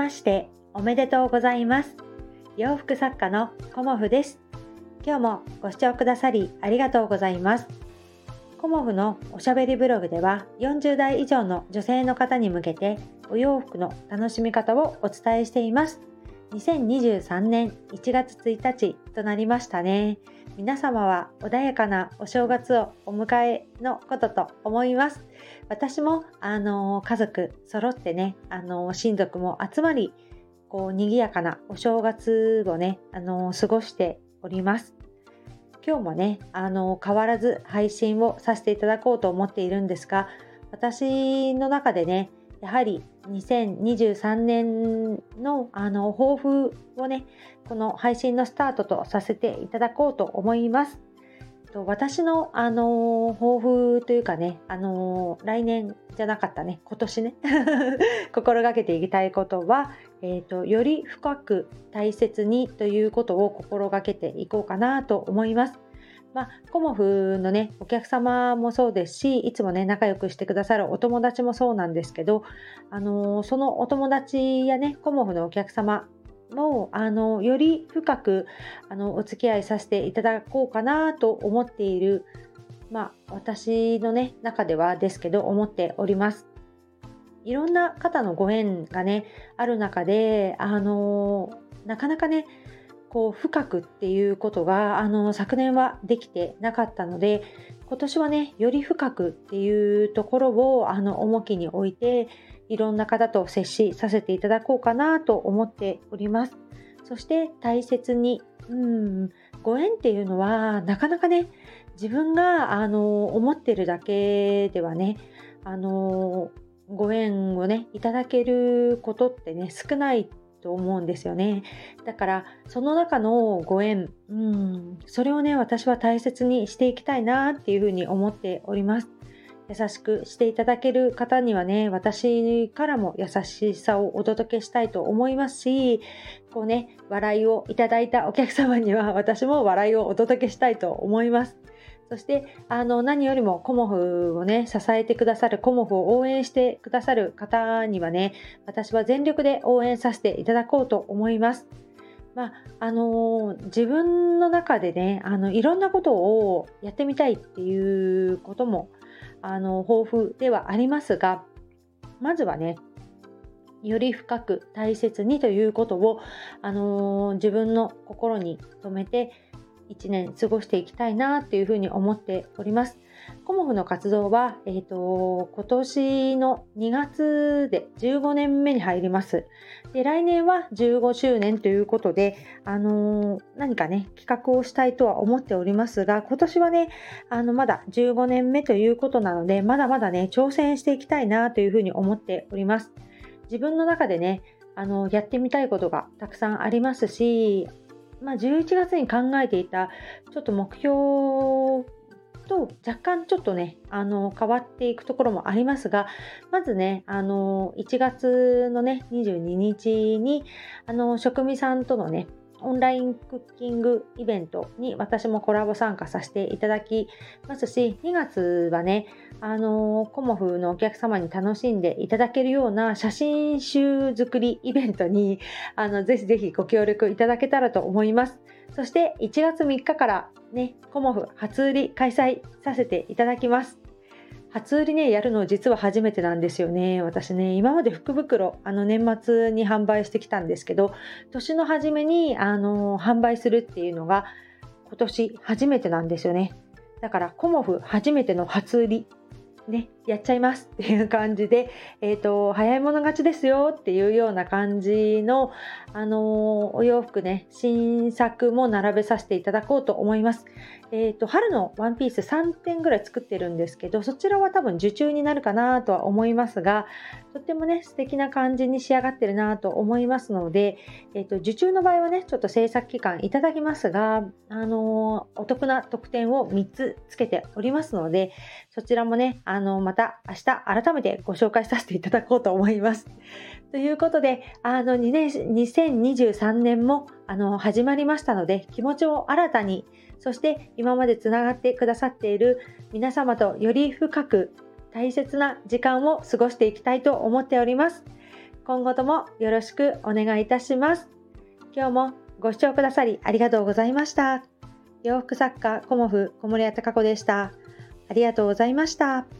ましておめでとうございます。洋服作家のコモフです。今日もご視聴くださりありがとうございます。コモフのおしゃべりブログでは40代以上の女性の方に向けてお洋服の楽しみ方をお伝えしています。2023年1月1日となりましたね。皆様は穏やかなお正月をお迎えのことと思います。私もあの家族揃ってねあの親族も集まりこう賑やかなお正月をねあの過ごしております。今日もねあの変わらず配信をさせていただこうと思っているんですが私の中でねやはり2023年のあの抱負をねこの配信のスタートとさせていただこうと思います。私の、あの抱負というかね、あの来年じゃなかったね、今年ね、心がけていきたいことは、えーと、より深く大切にということを心がけていこうかなと思います。まあ、コモフのね、お客様もそうですし、いつもね、仲良くしてくださるお友達もそうなんですけど、あのー、そのお友達やね、コモフのお客様も、あの、より深く、あの、お付き合いさせていただこうかなと思っている、まあ、私のね、中ではですけど、思っております。いろんな方のご縁がね、ある中で、あの、なかなかね、こう深くっていうことがあの昨年はできてなかったので今年はねより深くっていうところをあの重きに置いていろんな方と接しさせていただこうかなと思っております。そして大切にうんご縁っていうのはなかなかね自分があの思ってるだけではねあのご縁をねいただけることってね少ないと思うんですよね。だからその中のご縁、うん、それをね私は大切にしていきたいなっていうふうに思っております。優しくしていただける方にはね私からも優しさをお届けしたいと思いますしこうね笑いをいただいたお客様には私も笑いをお届けしたいと思います。そしてあの何よりもコモフをね支えてくださるコモフを応援してくださる方にはね私は全力で応援させていただこうと思います。まああのー、自分の中でねあのいろんなことをやってみたいっていうこともあの豊富ではありますがまずはねより深く大切にということを、あのー、自分の心に留めて1年過ごしていきたいなっていうふうに思っております。コモフの活動は、えーと、今年の2月で15年目に入ります。で来年は15周年ということで、あのー、何かね企画をしたいとは思っておりますが今年はねあのまだ15年目ということなのでまだまだね挑戦していきたいなというふうに思っております。自分の中でねあのやってみたいことがたくさんありますしまあ、11月に考えていたちょっと目標と若干ちょっとねあの変わっていくところもありますがまずねあの1月のね22日にあの職味さんとのねオンラインクッキングイベントに私もコラボ参加させていただきますし、2月はね、あのー、コモフのお客様に楽しんでいただけるような写真集作りイベントに、あの、ぜひぜひご協力いただけたらと思います。そして1月3日からね、コモフ初売り開催させていただきます。初売りね、やるの実は初めてなんですよね。私ね、今まで福袋、あの年末に販売してきたんですけど、年の初めに、あの販売するっていうのが今年初めてなんですよね。だから、コモフ初めての初売りね、やっちゃいますっていう感じで、えーと、早い者勝ちですよっていうような感じの、あのー、お洋服ね新作も並べさせていただこうと思います。えーと、春のワンピース3点ぐらい作ってるんですけどそちらは多分受注になるかなとは思いますがとってもね素敵な感じに仕上がってるなと思いますので、えーと、受注の場合はねちょっと制作期間いただきますが、あのー、お得な特典を3つつけておりますのでそちらもねあのまた明日改めてご紹介させていただこうと思います。ということで、あの2年2023年もあの始まりましたので、気持ちを新たに、そして今までつながってくださっている皆様とより深く大切な時間を過ごしていきたいと思っております。今後ともよろしくお願いいたします。今日もご視聴くださりありがとうございました。洋服作家コモフ小森屋隆子でした。ありがとうございました。